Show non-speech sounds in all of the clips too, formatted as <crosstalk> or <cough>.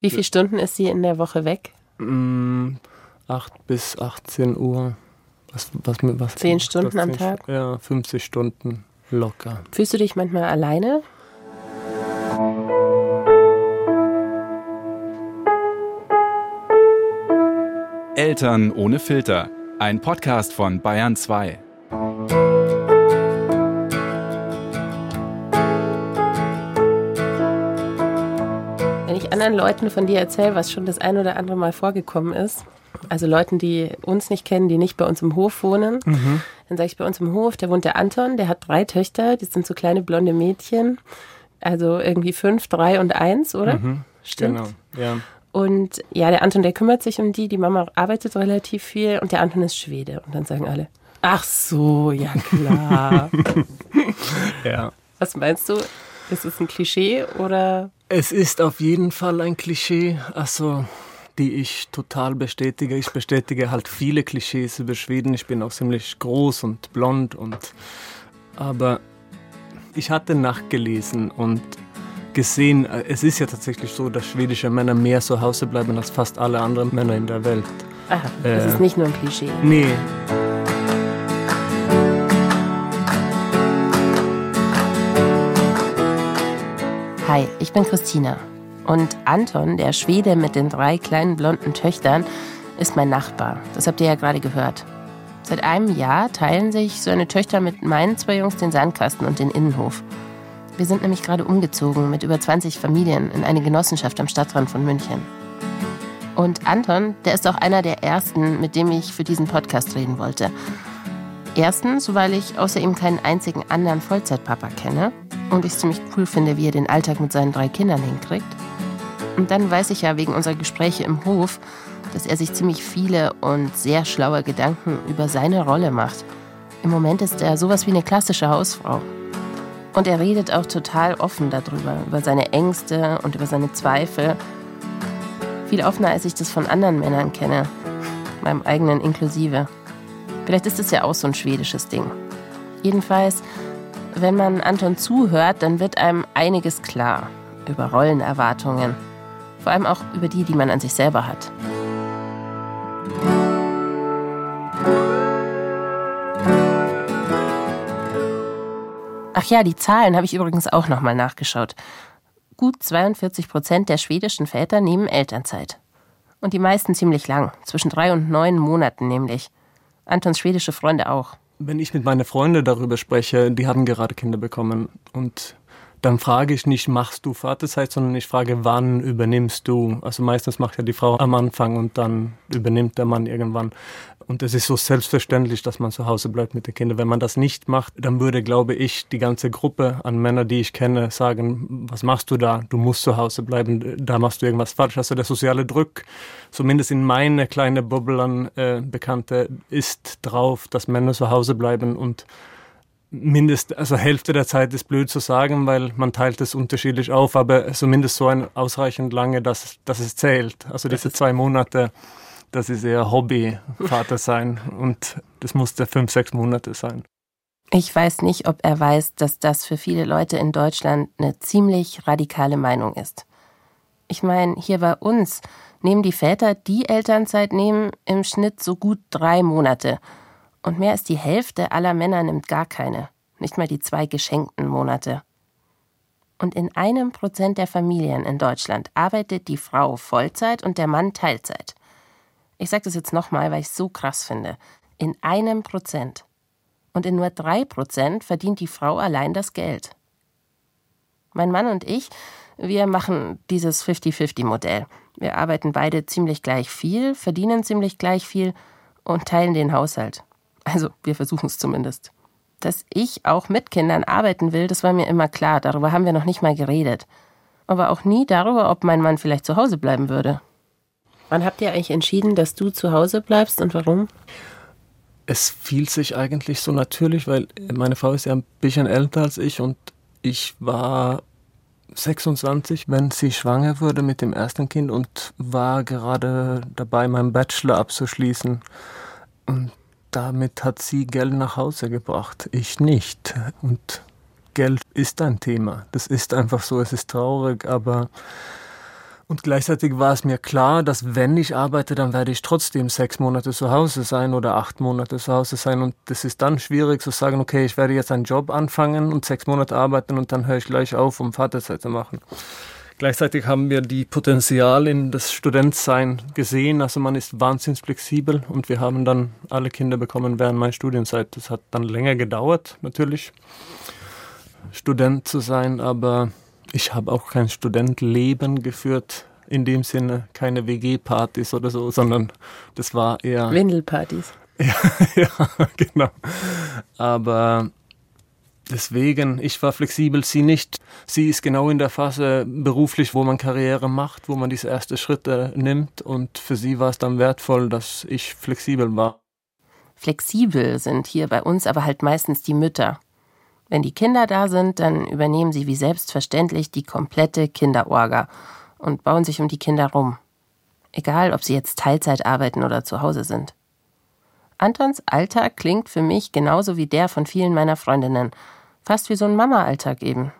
Wie viele Stunden ist sie in der Woche weg? Mm, 8 bis 18 Uhr. Was, was, was, 10 Stunden am Tag? Ja, 50 Stunden locker. Fühlst du dich manchmal alleine? Eltern ohne Filter. Ein Podcast von Bayern 2. anderen Leuten von dir erzähle, was schon das ein oder andere Mal vorgekommen ist, also Leuten, die uns nicht kennen, die nicht bei uns im Hof wohnen, mhm. dann sage ich bei uns im Hof, da wohnt der Anton, der hat drei Töchter, die sind so kleine blonde Mädchen, also irgendwie fünf, drei und eins, oder? Mhm. Stimmt. Genau, ja. Und ja, der Anton, der kümmert sich um die, die Mama arbeitet relativ viel und der Anton ist Schwede. Und dann sagen alle, ach so, ja klar. <laughs> ja. Was meinst du? Ist es ein Klischee oder? Es ist auf jeden Fall ein Klischee, also die ich total bestätige. Ich bestätige halt viele Klischees über Schweden. Ich bin auch ziemlich groß und blond und aber ich hatte nachgelesen und gesehen, es ist ja tatsächlich so, dass schwedische Männer mehr zu Hause bleiben als fast alle anderen Männer in der Welt. Aha, das äh, ist nicht nur ein Klischee. Nee. Hi, ich bin Christina. Und Anton, der Schwede mit den drei kleinen blonden Töchtern, ist mein Nachbar. Das habt ihr ja gerade gehört. Seit einem Jahr teilen sich seine Töchter mit meinen zwei Jungs den Sandkasten und den Innenhof. Wir sind nämlich gerade umgezogen mit über 20 Familien in eine Genossenschaft am Stadtrand von München. Und Anton, der ist auch einer der ersten, mit dem ich für diesen Podcast reden wollte. Erstens, weil ich außer ihm keinen einzigen anderen Vollzeitpapa kenne und ich es ziemlich cool finde, wie er den Alltag mit seinen drei Kindern hinkriegt. Und dann weiß ich ja wegen unserer Gespräche im Hof, dass er sich ziemlich viele und sehr schlaue Gedanken über seine Rolle macht. Im Moment ist er sowas wie eine klassische Hausfrau. Und er redet auch total offen darüber, über seine Ängste und über seine Zweifel. Viel offener, als ich das von anderen Männern kenne, meinem eigenen inklusive. Vielleicht ist es ja auch so ein schwedisches Ding. Jedenfalls wenn man Anton zuhört, dann wird einem einiges klar über Rollenerwartungen. Vor allem auch über die, die man an sich selber hat. Ach ja, die Zahlen habe ich übrigens auch nochmal nachgeschaut. Gut 42 Prozent der schwedischen Väter nehmen Elternzeit. Und die meisten ziemlich lang, zwischen drei und neun Monaten nämlich. Antons schwedische Freunde auch. Wenn ich mit meinen Freunden darüber spreche, die haben gerade Kinder bekommen und dann frage ich nicht, machst du Vaterzeit, sondern ich frage, wann übernimmst du? Also meistens macht ja die Frau am Anfang und dann übernimmt der Mann irgendwann. Und es ist so selbstverständlich, dass man zu Hause bleibt mit den Kindern. Wenn man das nicht macht, dann würde, glaube ich, die ganze Gruppe an Männern, die ich kenne, sagen, was machst du da? Du musst zu Hause bleiben, da machst du irgendwas falsch. Also der soziale Druck, zumindest in meine kleine Bubble an äh, Bekannte, ist drauf, dass Männer zu Hause bleiben und mindest, also Hälfte der Zeit ist blöd zu sagen, weil man teilt es unterschiedlich auf, aber zumindest so ein ausreichend lange, dass, dass es zählt. Also diese zwei Monate, das ist eher Hobby-Vater sein und das musste fünf, sechs Monate sein. Ich weiß nicht, ob er weiß, dass das für viele Leute in Deutschland eine ziemlich radikale Meinung ist. Ich meine, hier bei uns nehmen die Väter, die Elternzeit nehmen, im Schnitt so gut drei Monate – und mehr als die Hälfte aller Männer nimmt gar keine, nicht mal die zwei geschenkten Monate. Und in einem Prozent der Familien in Deutschland arbeitet die Frau Vollzeit und der Mann Teilzeit. Ich sage das jetzt nochmal, weil ich es so krass finde. In einem Prozent. Und in nur drei Prozent verdient die Frau allein das Geld. Mein Mann und ich, wir machen dieses 50-50-Modell. Wir arbeiten beide ziemlich gleich viel, verdienen ziemlich gleich viel und teilen den Haushalt. Also wir versuchen es zumindest. Dass ich auch mit Kindern arbeiten will, das war mir immer klar. Darüber haben wir noch nicht mal geredet. Aber auch nie darüber, ob mein Mann vielleicht zu Hause bleiben würde. Wann habt ihr eigentlich entschieden, dass du zu Hause bleibst und warum? Es fiel sich eigentlich so natürlich, weil meine Frau ist ja ein bisschen älter als ich und ich war 26, wenn sie schwanger wurde mit dem ersten Kind und war gerade dabei, meinen Bachelor abzuschließen. Und damit hat sie Geld nach Hause gebracht, ich nicht. Und Geld ist ein Thema. Das ist einfach so, es ist traurig, aber Und gleichzeitig war es mir klar, dass wenn ich arbeite, dann werde ich trotzdem sechs Monate zu Hause sein oder acht Monate zu Hause sein. Und das ist dann schwierig zu sagen, okay, ich werde jetzt einen Job anfangen und sechs Monate arbeiten und dann höre ich gleich auf, um Vaterzeit zu machen. Gleichzeitig haben wir die Potenzial in das Studentsein gesehen. Also man ist wahnsinnig flexibel und wir haben dann alle Kinder bekommen während meiner Studienzeit. Das hat dann länger gedauert, natürlich, Student zu sein, aber ich habe auch kein Studentleben geführt, in dem Sinne keine WG-Partys oder so, sondern das war eher. Windelpartys. <laughs> ja, ja, genau. Aber deswegen, ich war flexibel, sie nicht. Sie ist genau in der Phase beruflich, wo man Karriere macht, wo man diese ersten Schritte nimmt. Und für sie war es dann wertvoll, dass ich flexibel war. Flexibel sind hier bei uns aber halt meistens die Mütter. Wenn die Kinder da sind, dann übernehmen sie wie selbstverständlich die komplette Kinderorga und bauen sich um die Kinder rum. Egal, ob sie jetzt Teilzeit arbeiten oder zu Hause sind. Antons Alltag klingt für mich genauso wie der von vielen meiner Freundinnen. Fast wie so ein Mama-Alltag eben.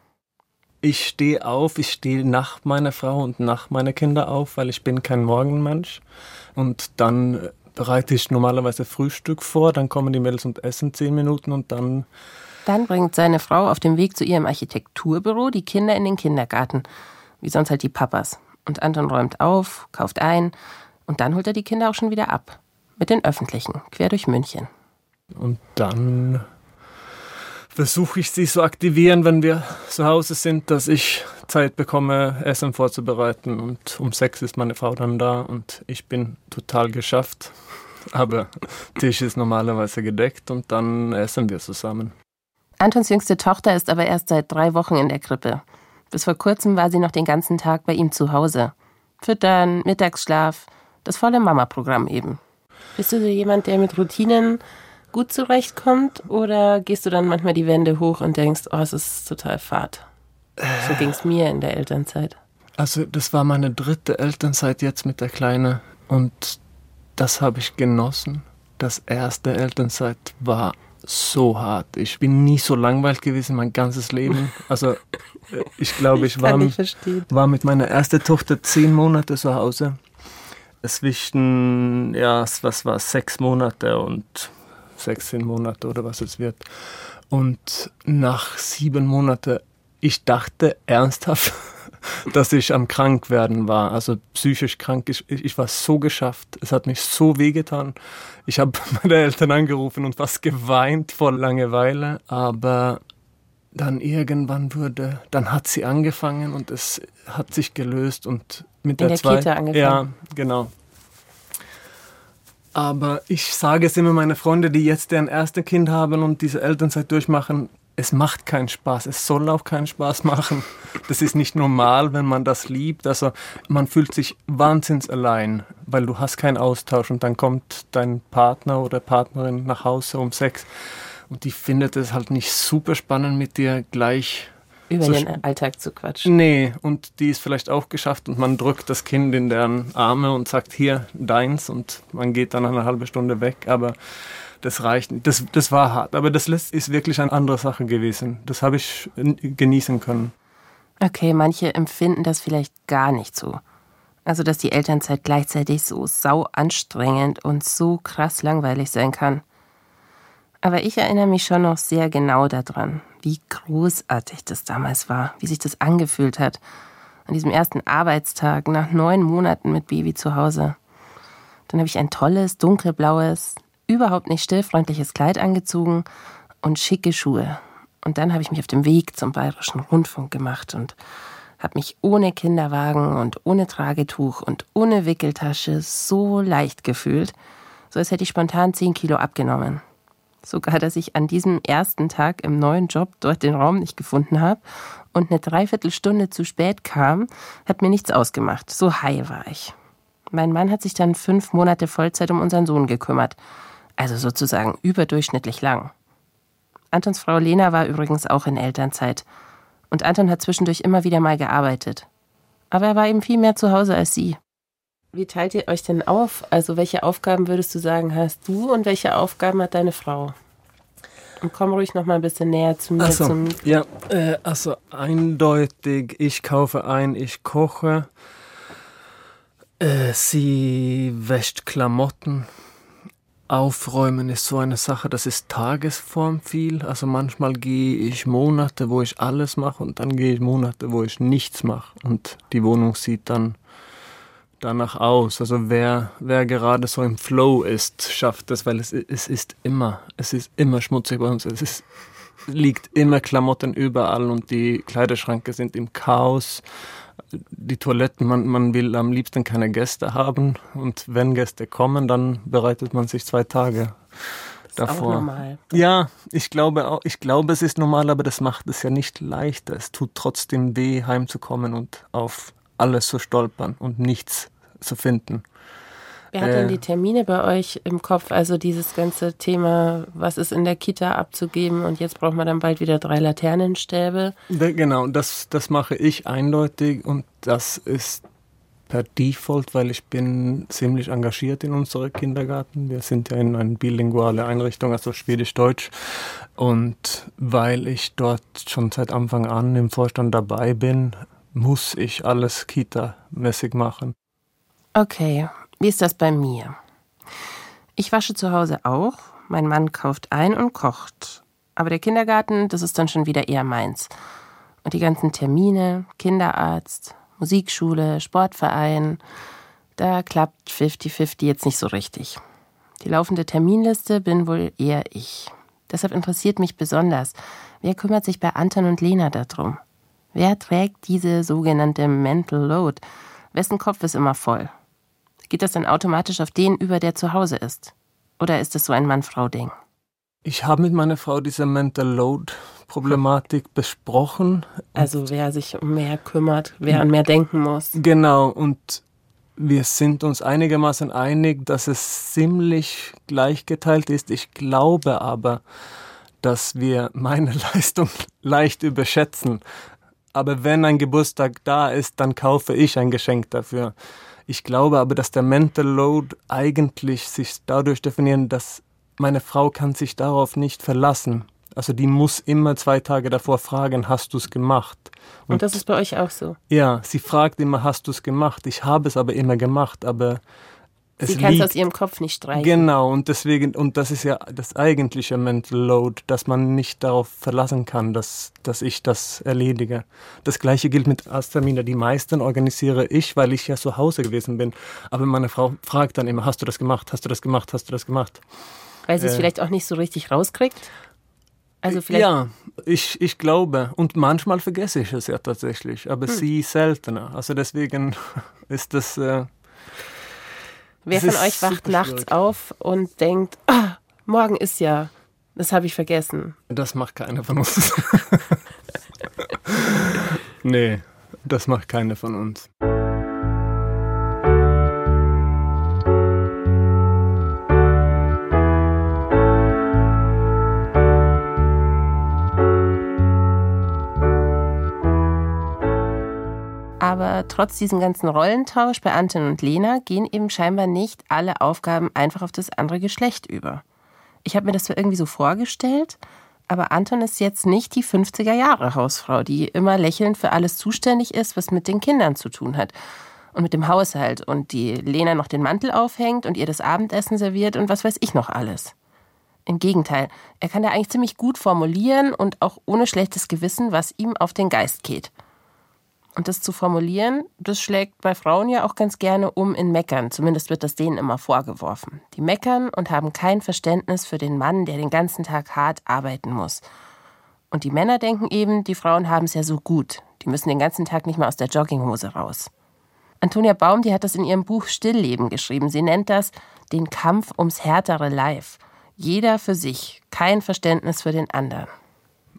Ich stehe auf, ich stehe nach meiner Frau und nach meiner Kinder auf, weil ich bin kein Morgenmensch. Und dann bereite ich normalerweise Frühstück vor, dann kommen die Mädels und essen zehn Minuten und dann dann bringt seine Frau auf dem Weg zu ihrem Architekturbüro die Kinder in den Kindergarten, wie sonst halt die Papas. Und Anton räumt auf, kauft ein und dann holt er die Kinder auch schon wieder ab. Mit den Öffentlichen, quer durch München. Und dann versuche ich sie zu aktivieren, wenn wir zu Hause sind, dass ich Zeit bekomme, Essen vorzubereiten. Und um sechs ist meine Frau dann da und ich bin total geschafft. Aber Tisch ist normalerweise gedeckt und dann essen wir zusammen. Antons jüngste Tochter ist aber erst seit drei Wochen in der Krippe. Bis vor kurzem war sie noch den ganzen Tag bei ihm zu Hause. Füttern, Mittagsschlaf, das volle Mama-Programm eben. Bist du so jemand, der mit Routinen gut zurechtkommt? Oder gehst du dann manchmal die Wände hoch und denkst, oh, es ist total fad? So ging es mir in der Elternzeit. Also, das war meine dritte Elternzeit jetzt mit der Kleine und das habe ich genossen. Das erste Elternzeit war so hart. Ich bin nie so langweilig gewesen mein ganzes Leben. Also äh, ich glaube, ich, war, war mit meiner ersten Tochter zehn Monate zu Hause. Zwischen, ja, was war sechs Monate und 16 Monate oder was es wird. Und nach sieben Monaten, ich dachte ernsthaft, <laughs> dass ich am Krankwerden war, also psychisch krank. Ich, ich war so geschafft. Es hat mich so wehgetan. Ich habe <laughs> meine Eltern angerufen und fast geweint vor Langeweile, aber dann irgendwann wurde, dann hat sie angefangen und es hat sich gelöst und mit In der, der zweiten. Kita angefangen. Ja, genau. Aber ich sage es immer meine Freunde, die jetzt deren erste Kind haben und diese Elternzeit durchmachen, es macht keinen Spaß, es soll auch keinen Spaß machen. Das ist nicht normal, wenn man das liebt. Also man fühlt sich wahnsinnig allein, weil du hast keinen Austausch und dann kommt dein Partner oder Partnerin nach Hause um sechs und die findet es halt nicht super spannend mit dir gleich über so den Alltag zu quatschen. Nee, und die ist vielleicht auch geschafft und man drückt das Kind in deren Arme und sagt hier deins und man geht dann eine halbe Stunde weg, aber das reicht nicht. Das, das war hart, aber das ist wirklich eine andere Sache gewesen. Das habe ich genießen können. Okay, manche empfinden das vielleicht gar nicht so. Also, dass die Elternzeit gleichzeitig so sau anstrengend und so krass langweilig sein kann. Aber ich erinnere mich schon noch sehr genau daran, wie großartig das damals war, wie sich das angefühlt hat. An diesem ersten Arbeitstag nach neun Monaten mit Baby zu Hause. Dann habe ich ein tolles, dunkelblaues, überhaupt nicht stillfreundliches Kleid angezogen und schicke Schuhe. Und dann habe ich mich auf dem Weg zum Bayerischen Rundfunk gemacht und habe mich ohne Kinderwagen und ohne Tragetuch und ohne Wickeltasche so leicht gefühlt, so als hätte ich spontan zehn Kilo abgenommen. Sogar, dass ich an diesem ersten Tag im neuen Job dort den Raum nicht gefunden habe und eine Dreiviertelstunde zu spät kam, hat mir nichts ausgemacht. So high war ich. Mein Mann hat sich dann fünf Monate Vollzeit um unseren Sohn gekümmert also sozusagen überdurchschnittlich lang. Antons Frau Lena war übrigens auch in Elternzeit. Und Anton hat zwischendurch immer wieder mal gearbeitet. Aber er war eben viel mehr zu Hause als sie. Wie teilt ihr euch denn auf? Also welche Aufgaben würdest du sagen, hast du und welche Aufgaben hat deine Frau? Und komm ruhig noch mal ein bisschen näher zu mir. Also, ja, äh, also eindeutig, ich kaufe ein, ich koche. Äh, sie wäscht Klamotten. Aufräumen ist so eine Sache, das ist Tagesform viel. Also manchmal gehe ich Monate, wo ich alles mache und dann gehe ich Monate, wo ich nichts mache. Und die Wohnung sieht dann danach aus. Also wer, wer gerade so im Flow ist, schafft das, weil es, es ist immer, es ist immer schmutzig bei uns. Es ist, liegt immer Klamotten überall und die Kleiderschranke sind im Chaos. Die Toiletten, man, man will am liebsten keine Gäste haben und wenn Gäste kommen, dann bereitet man sich zwei Tage davor. Ja, ich glaube auch, ich glaube, es ist normal, aber das macht es ja nicht leichter. Es tut trotzdem weh, heimzukommen und auf alles zu stolpern und nichts zu finden. Wer hat denn die Termine bei euch im Kopf? Also dieses ganze Thema, was ist in der Kita abzugeben und jetzt braucht man dann bald wieder drei Laternenstäbe. Genau, das, das mache ich eindeutig und das ist per Default, weil ich bin ziemlich engagiert in unserem Kindergarten. Wir sind ja in einer bilinguale Einrichtung, also Schwedisch-Deutsch. Und weil ich dort schon seit Anfang an im Vorstand dabei bin, muss ich alles Kita-mäßig machen. Okay, wie ist das bei mir? Ich wasche zu Hause auch, mein Mann kauft ein und kocht. Aber der Kindergarten, das ist dann schon wieder eher meins. Und die ganzen Termine, Kinderarzt, Musikschule, Sportverein, da klappt 50-50 jetzt nicht so richtig. Die laufende Terminliste bin wohl eher ich. Deshalb interessiert mich besonders, wer kümmert sich bei Anton und Lena darum? Wer trägt diese sogenannte Mental Load? Wessen Kopf ist immer voll? Geht das dann automatisch auf den über, der zu Hause ist? Oder ist es so ein Mann-Frau-Ding? Ich habe mit meiner Frau diese Mental Load Problematik besprochen. Also wer sich um mehr kümmert, wer an mehr denken muss. Genau, und wir sind uns einigermaßen einig, dass es ziemlich gleichgeteilt ist. Ich glaube aber, dass wir meine <laughs> Leistung leicht überschätzen. Aber wenn ein Geburtstag da ist, dann kaufe ich ein Geschenk dafür. Ich glaube aber, dass der Mental Load eigentlich sich dadurch definieren, dass meine Frau kann sich darauf nicht verlassen. Also die muss immer zwei Tage davor fragen, hast du es gemacht? Und, Und, das ist bei euch auch so? Ja, sie fragt immer, hast du es gemacht? Ich habe es aber immer gemacht, aber Sie kann es aus ihrem Kopf nicht streichen. Genau, und deswegen, und das ist ja das eigentliche Mental Load, dass man nicht darauf verlassen kann, dass, dass ich das erledige. Das gleiche gilt mit Astamina. Die meisten organisiere ich, weil ich ja zu Hause gewesen bin. Aber meine Frau fragt dann immer, hast du das gemacht, hast du das gemacht, hast du das gemacht? Weil sie es äh, vielleicht auch nicht so richtig rauskriegt? Also vielleicht ja, ich, ich glaube. Und manchmal vergesse ich es ja tatsächlich, aber hm. sie seltener. Also deswegen <laughs> ist das... Äh, Wer von euch wacht nachts schwierig. auf und denkt, ah, morgen ist ja, das habe ich vergessen. Das macht keiner von uns. <laughs> nee, das macht keiner von uns. Trotz diesem ganzen Rollentausch bei Anton und Lena gehen eben scheinbar nicht alle Aufgaben einfach auf das andere Geschlecht über. Ich habe mir das zwar irgendwie so vorgestellt, aber Anton ist jetzt nicht die 50er Jahre Hausfrau, die immer lächelnd für alles zuständig ist, was mit den Kindern zu tun hat. Und mit dem Haushalt und die Lena noch den Mantel aufhängt und ihr das Abendessen serviert und was weiß ich noch alles. Im Gegenteil, er kann da eigentlich ziemlich gut formulieren und auch ohne schlechtes Gewissen, was ihm auf den Geist geht. Und das zu formulieren, das schlägt bei Frauen ja auch ganz gerne um in Meckern. Zumindest wird das denen immer vorgeworfen. Die meckern und haben kein Verständnis für den Mann, der den ganzen Tag hart arbeiten muss. Und die Männer denken eben, die Frauen haben es ja so gut. Die müssen den ganzen Tag nicht mehr aus der Jogginghose raus. Antonia Baum, die hat das in ihrem Buch Stillleben geschrieben. Sie nennt das den Kampf ums härtere Life. Jeder für sich, kein Verständnis für den anderen.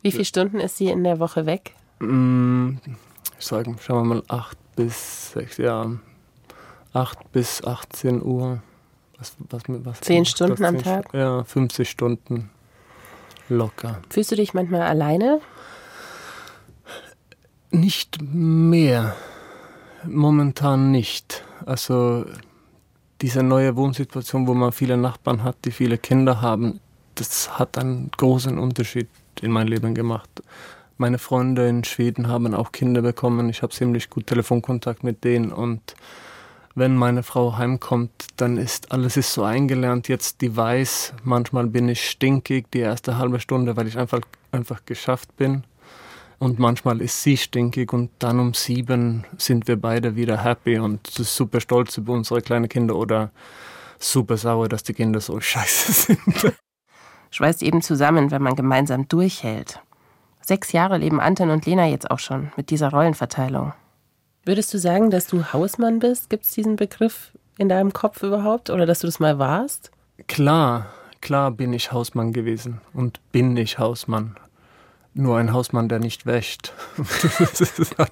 Wie viele Stunden ist sie in der Woche weg? Ich sage, schauen wir mal, 8 bis 6, ja, 8 bis 18 Uhr. Was, was, was 10 Stunden am Tag? Ja, 50 Stunden locker. Fühlst du dich manchmal alleine? Nicht mehr. Momentan nicht. Also diese neue Wohnsituation, wo man viele Nachbarn hat, die viele Kinder haben, das hat einen großen Unterschied in mein Leben gemacht. Meine Freunde in Schweden haben auch Kinder bekommen. Ich habe ziemlich gut Telefonkontakt mit denen und wenn meine Frau heimkommt, dann ist alles ist so eingelernt. Jetzt die weiß, manchmal bin ich stinkig die erste halbe Stunde, weil ich einfach, einfach geschafft bin. Und manchmal ist sie stinkig und dann um sieben sind wir beide wieder happy und super stolz über unsere kleinen Kinder oder super sauer, dass die Kinder so <laughs> scheiße sind. Schweißt eben zusammen, wenn man gemeinsam durchhält. Sechs Jahre leben Anton und Lena jetzt auch schon mit dieser Rollenverteilung. Würdest du sagen, dass du Hausmann bist? Gibt es diesen Begriff in deinem Kopf überhaupt oder dass du das mal warst? Klar, klar bin ich Hausmann gewesen und bin ich Hausmann nur ein Hausmann, der nicht wäscht. <laughs> halt,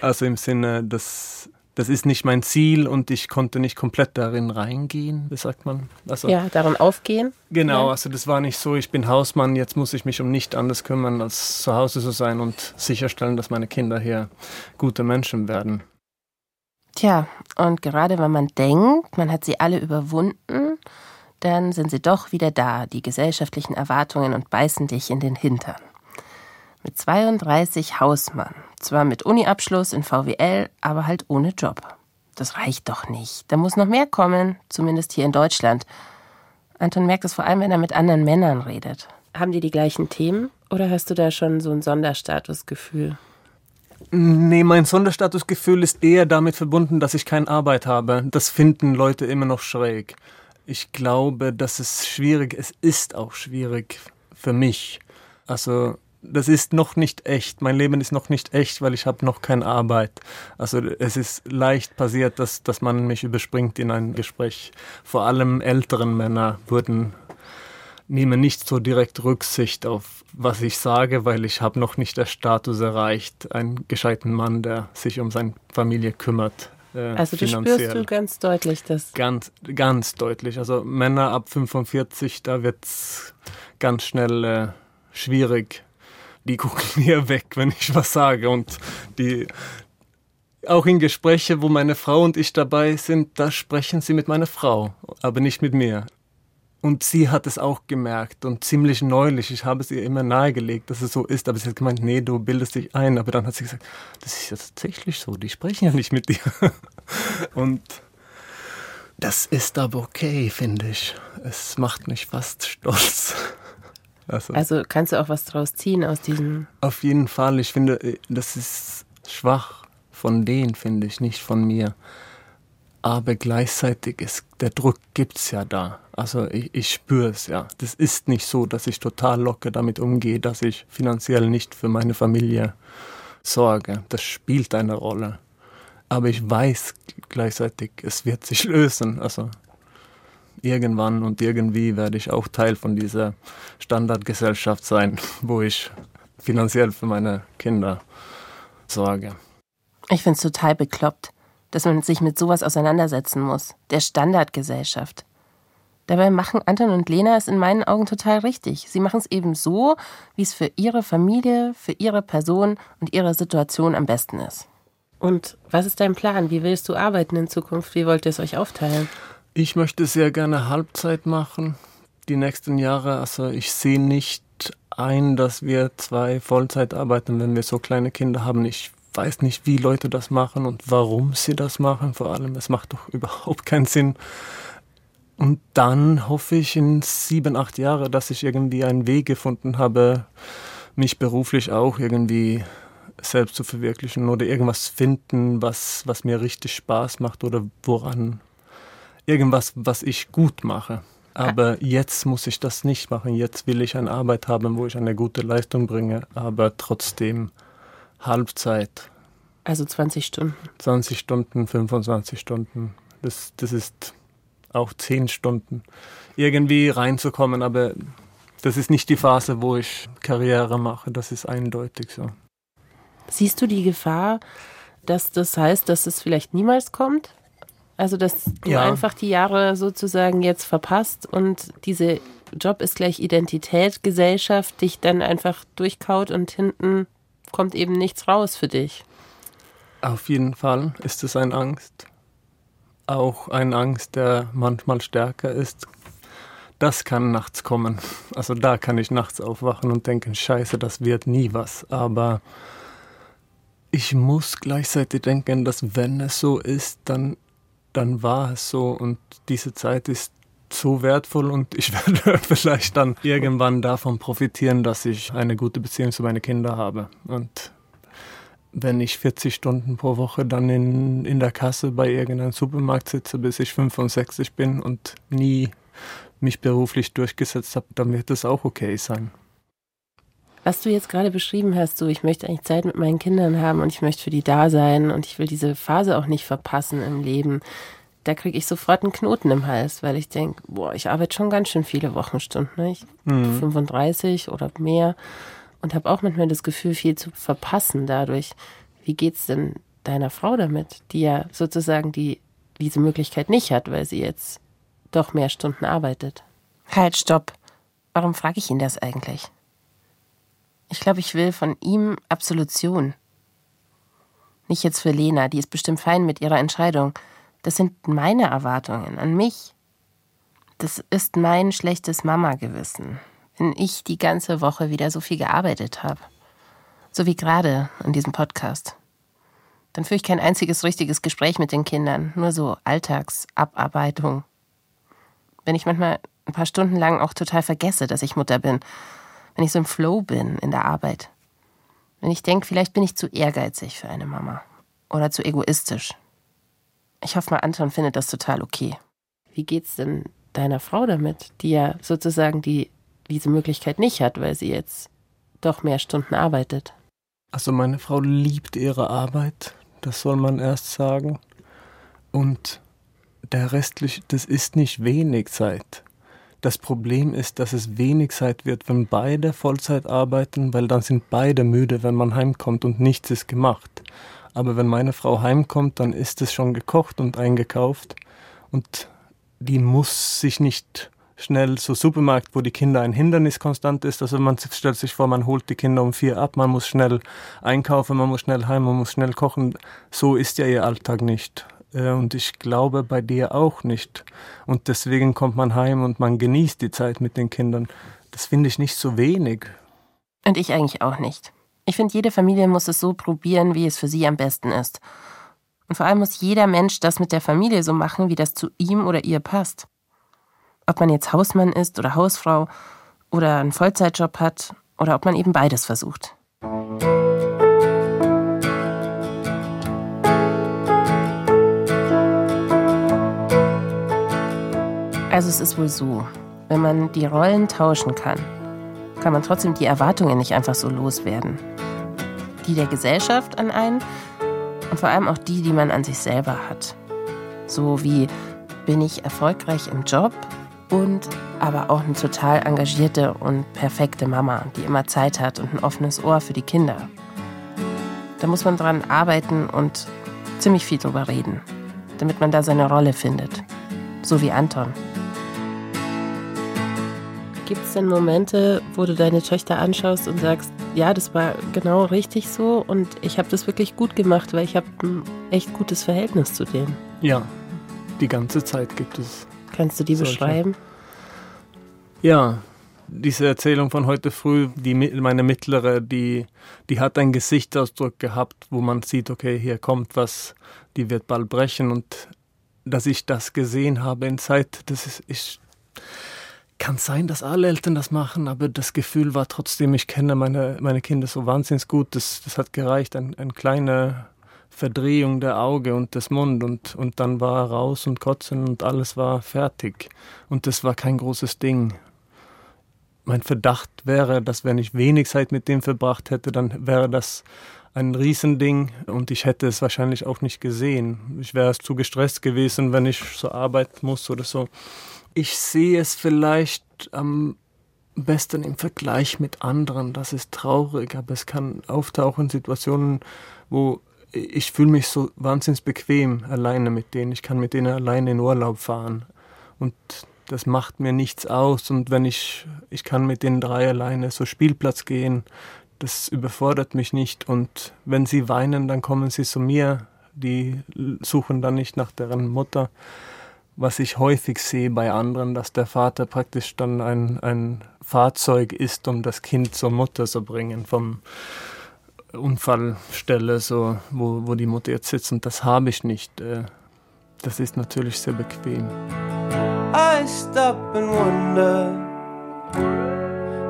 also im Sinne, das, das ist nicht mein Ziel und ich konnte nicht komplett darin reingehen, wie sagt man? Also, ja, darin aufgehen. Genau, ja. also das war nicht so, ich bin Hausmann, jetzt muss ich mich um nichts anderes kümmern, als zu Hause zu sein und sicherstellen, dass meine Kinder hier gute Menschen werden. Tja, und gerade wenn man denkt, man hat sie alle überwunden, dann sind sie doch wieder da, die gesellschaftlichen Erwartungen und beißen dich in den Hintern mit 32 Hausmann. Zwar mit Uniabschluss in VWL, aber halt ohne Job. Das reicht doch nicht. Da muss noch mehr kommen, zumindest hier in Deutschland. Anton merkt es vor allem, wenn er mit anderen Männern redet. Haben die die gleichen Themen oder hast du da schon so ein Sonderstatusgefühl? Nee, mein Sonderstatusgefühl ist eher damit verbunden, dass ich keine Arbeit habe. Das finden Leute immer noch schräg. Ich glaube, dass es schwierig, es ist auch schwierig für mich. Also das ist noch nicht echt. Mein Leben ist noch nicht echt, weil ich habe noch keine Arbeit. Also es ist leicht passiert, dass, dass man mich überspringt in ein Gespräch. Vor allem älteren Männer wurden nehmen nicht so direkt Rücksicht auf, was ich sage, weil ich habe noch nicht der Status erreicht, einen gescheiten Mann, der sich um seine Familie kümmert. Äh, also du spürst du ganz deutlich das? Ganz, ganz deutlich. Also Männer ab 45, da wird es ganz schnell äh, schwierig die gucken <laughs> mir weg, wenn ich was sage. Und die, auch in Gespräche, wo meine Frau und ich dabei sind, da sprechen sie mit meiner Frau, aber nicht mit mir. Und sie hat es auch gemerkt und ziemlich neulich. Ich habe es ihr immer nahegelegt, dass es so ist. Aber sie hat gemeint, nee, du bildest dich ein. Aber dann hat sie gesagt, das ist ja tatsächlich so. Die sprechen ja nicht mit dir. <laughs> Und das ist aber okay, finde ich. Es macht mich fast stolz. Also, also kannst du auch was draus ziehen aus diesem. Auf jeden Fall. Ich finde, äh, das ist schwach von denen, finde ich, nicht von mir. Aber gleichzeitig ist der Druck gibt's ja da. Also ich, ich spüre es ja. Das ist nicht so, dass ich total locker damit umgehe, dass ich finanziell nicht für meine Familie sorge. Das spielt eine Rolle. Aber ich weiß gleichzeitig, es wird sich <laughs> lösen. Also irgendwann und irgendwie werde ich auch Teil von dieser Standardgesellschaft sein, <laughs> wo ich finanziell für meine Kinder sorge. Ich finde es total bekloppt, dass man sich mit sowas auseinandersetzen muss. Der Standardgesellschaft. Dabei machen Anton und Lena es in meinen Augen total richtig. Sie machen es eben so, wie es für ihre Familie, für ihre Person und ihre Situation am besten ist. Und was ist dein Plan? Wie willst du arbeiten in Zukunft? Wie wollt ihr es euch aufteilen? Ich möchte sehr gerne Halbzeit machen, die nächsten Jahre. Also ich sehe nicht ein, dass wir zwei Vollzeit arbeiten, wenn wir so kleine Kinder haben. Ich weiß nicht, wie Leute das machen und warum sie das machen. Vor allem, es macht doch <laughs> überhaupt keinen Sinn. Und dann hoffe ich in sieben, acht Jahren, dass ich irgendwie einen Weg gefunden habe, mich beruflich auch irgendwie selbst zu verwirklichen oder irgendwas finden, was, was mir richtig Spaß macht oder woran irgendwas, was ich gut mache. Aber jetzt muss ich das nicht machen. Jetzt will ich eine Arbeit haben, wo ich eine gute Leistung bringe, aber trotzdem Halbzeit. Also 20 Stunden. 20 Stunden, 25 Stunden. Das, das ist auch 10 Stunden. Irgendwie reinzukommen, aber das ist nicht die Phase, wo ich Karriere mache. Das ist eindeutig so. Siehst du die Gefahr, dass das heißt, dass es vielleicht niemals kommt? Also, dass du ja. einfach die Jahre sozusagen jetzt verpasst und diese Job ist gleich Identität, Gesellschaft dich dann einfach durchkaut und hinten kommt eben nichts raus für dich. Auf jeden Fall ist es eine Angst. Auch eine Angst, der manchmal stärker ist. Das kann nachts kommen. Also da kann ich nachts aufwachen und denken, scheiße, das wird nie was. Aber ich muss gleichzeitig denken, dass wenn es so ist, dann dann war es so und diese Zeit ist so wertvoll und ich <laughs> werde vielleicht dann irgendwann davon profitieren, dass ich eine gute Beziehung zu meinen Kindern habe. Und wenn ich 40 Stunden pro Woche dann in, in der Kasse bei irgendeinem Supermarkt sitze, bis ich 65 bin und nie mich beruflich durchgesetzt habe, dann wird das auch okay sein. Was du jetzt gerade beschrieben hast, so ich möchte eigentlich Zeit mit meinen Kindern haben und ich möchte für die da sein und ich will diese Phase auch nicht verpassen im Leben da kriege ich sofort einen Knoten im Hals, weil ich denke, boah, ich arbeite schon ganz schön viele Wochenstunden, ne? ich, mhm. 35 oder mehr und habe auch manchmal das Gefühl, viel zu verpassen dadurch. Wie geht's denn deiner Frau damit, die ja sozusagen die diese Möglichkeit nicht hat, weil sie jetzt doch mehr Stunden arbeitet? Halt, stopp. Warum frage ich ihn das eigentlich? Ich glaube, ich will von ihm Absolution. Nicht jetzt für Lena, die ist bestimmt fein mit ihrer Entscheidung. Das sind meine Erwartungen an mich. Das ist mein schlechtes Mama-Gewissen, wenn ich die ganze Woche wieder so viel gearbeitet habe. So wie gerade in diesem Podcast. Dann führe ich kein einziges richtiges Gespräch mit den Kindern, nur so Alltagsabarbeitung. Wenn ich manchmal ein paar Stunden lang auch total vergesse, dass ich Mutter bin, wenn ich so im Flow bin in der Arbeit. Wenn ich denke, vielleicht bin ich zu ehrgeizig für eine Mama oder zu egoistisch. Ich hoffe mal, Anton findet das total okay. Wie geht's denn deiner Frau damit, die ja sozusagen die, diese Möglichkeit nicht hat, weil sie jetzt doch mehr Stunden arbeitet? Also meine Frau liebt ihre Arbeit, das soll man erst sagen. Und der restliche, das ist nicht wenig Zeit. Das Problem ist, dass es wenig Zeit wird, wenn beide Vollzeit arbeiten, weil dann sind beide müde, wenn man heimkommt und nichts ist gemacht. Aber wenn meine Frau heimkommt, dann ist es schon gekocht und eingekauft. Und die muss sich nicht schnell so Supermarkt, wo die Kinder ein Hindernis konstant ist. Also man stellt sich vor, man holt die Kinder um vier ab, man muss schnell einkaufen, man muss schnell heim, man muss schnell kochen. So ist ja ihr Alltag nicht. Äh, und ich glaube bei dir auch nicht. Und deswegen kommt man heim und man genießt die Zeit mit den Kindern. Das finde ich nicht so wenig. Und ich eigentlich auch nicht. Ich finde, jede Familie muss es so probieren, wie es für sie am besten ist. Und vor allem muss jeder Mensch das mit der Familie so machen, wie das zu ihm oder ihr passt. Ob man jetzt Hausmann ist oder Hausfrau oder einen Vollzeitjob hat oder ob man eben beides versucht. Also es ist wohl so, wenn man die Rollen tauschen kann, kann man trotzdem die Erwartungen nicht einfach so loswerden. Die der Gesellschaft an einen und vor allem auch die, die man an sich selber hat. So wie bin ich erfolgreich im Job und aber auch eine total engagierte und perfekte Mama, die immer Zeit hat und ein offenes Ohr für die Kinder. Da muss man dran arbeiten und ziemlich viel drüber reden, damit man da seine Rolle findet. So wie Anton. Gibt es denn Momente, wo du deine Töchter anschaust und sagst, ja, das war genau richtig so und ich habe das wirklich gut gemacht, weil ich habe ein echt gutes Verhältnis zu denen? Ja, die ganze Zeit gibt es. Kannst du die solche. beschreiben? Ja, diese Erzählung von heute früh, die, meine mittlere, die, die hat einen Gesichtsausdruck gehabt, wo man sieht, okay, hier kommt was, die wird bald brechen und dass ich das gesehen habe in Zeit, das ist, ich, kann sein, dass alle Eltern das machen, aber das Gefühl war trotzdem, ich kenne meine, meine Kinder so wahnsinnig gut, das, das hat gereicht, ein, eine kleine Verdrehung der Auge und des Mund und, und dann war raus und kotzen und alles war fertig. Und das war kein großes Ding. Mein Verdacht wäre, dass wenn ich wenig Zeit mit dem verbracht hätte, dann wäre das ein Riesending und ich hätte es wahrscheinlich auch nicht gesehen. Ich wäre zu gestresst gewesen, wenn ich so arbeiten muss oder so. Ich sehe es vielleicht am besten im Vergleich mit anderen. Das ist traurig, aber es kann auftauchen Situationen, wo ich fühle mich so wahnsinnig bequem alleine mit denen. Ich kann mit denen alleine in Urlaub fahren und das macht mir nichts aus. Und wenn ich ich kann mit den drei alleine so Spielplatz gehen, das überfordert mich nicht. Und wenn sie weinen, dann kommen sie zu mir. Die suchen dann nicht nach deren Mutter was ich häufig sehe bei anderen, dass der Vater praktisch dann ein, ein Fahrzeug ist, um das Kind zur Mutter zu bringen, vom Unfallstelle, so, wo, wo die Mutter jetzt sitzt. Und das habe ich nicht. Äh, das ist natürlich sehr bequem. I stop and wonder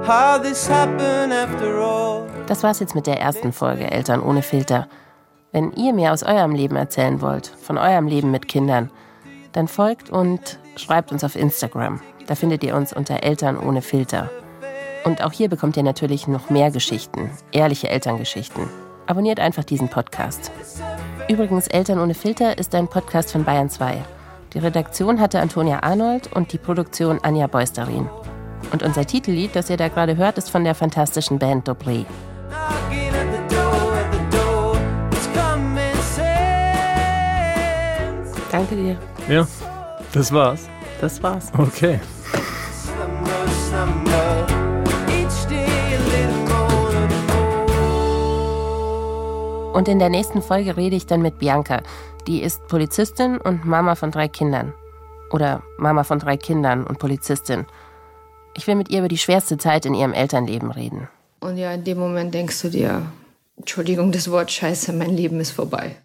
how this happened after all. Das war's jetzt mit der ersten Folge Eltern ohne Filter. Wenn ihr mir aus eurem Leben erzählen wollt, von eurem Leben mit Kindern, dann folgt und schreibt uns auf Instagram. Da findet ihr uns unter Eltern ohne Filter. Und auch hier bekommt ihr natürlich noch mehr Geschichten, ehrliche Elterngeschichten. Abonniert einfach diesen Podcast. Übrigens, Eltern ohne Filter ist ein Podcast von Bayern 2. Die Redaktion hatte Antonia Arnold und die Produktion Anja Beusterin. Und unser Titellied, das ihr da gerade hört, ist von der fantastischen Band Dobré. Danke dir. Ja, das war's. Das war's. Okay. Und in der nächsten Folge rede ich dann mit Bianca. Die ist Polizistin und Mama von drei Kindern. Oder Mama von drei Kindern und Polizistin. Ich will mit ihr über die schwerste Zeit in ihrem Elternleben reden. Und ja, in dem Moment denkst du dir, Entschuldigung, das Wort Scheiße, mein Leben ist vorbei.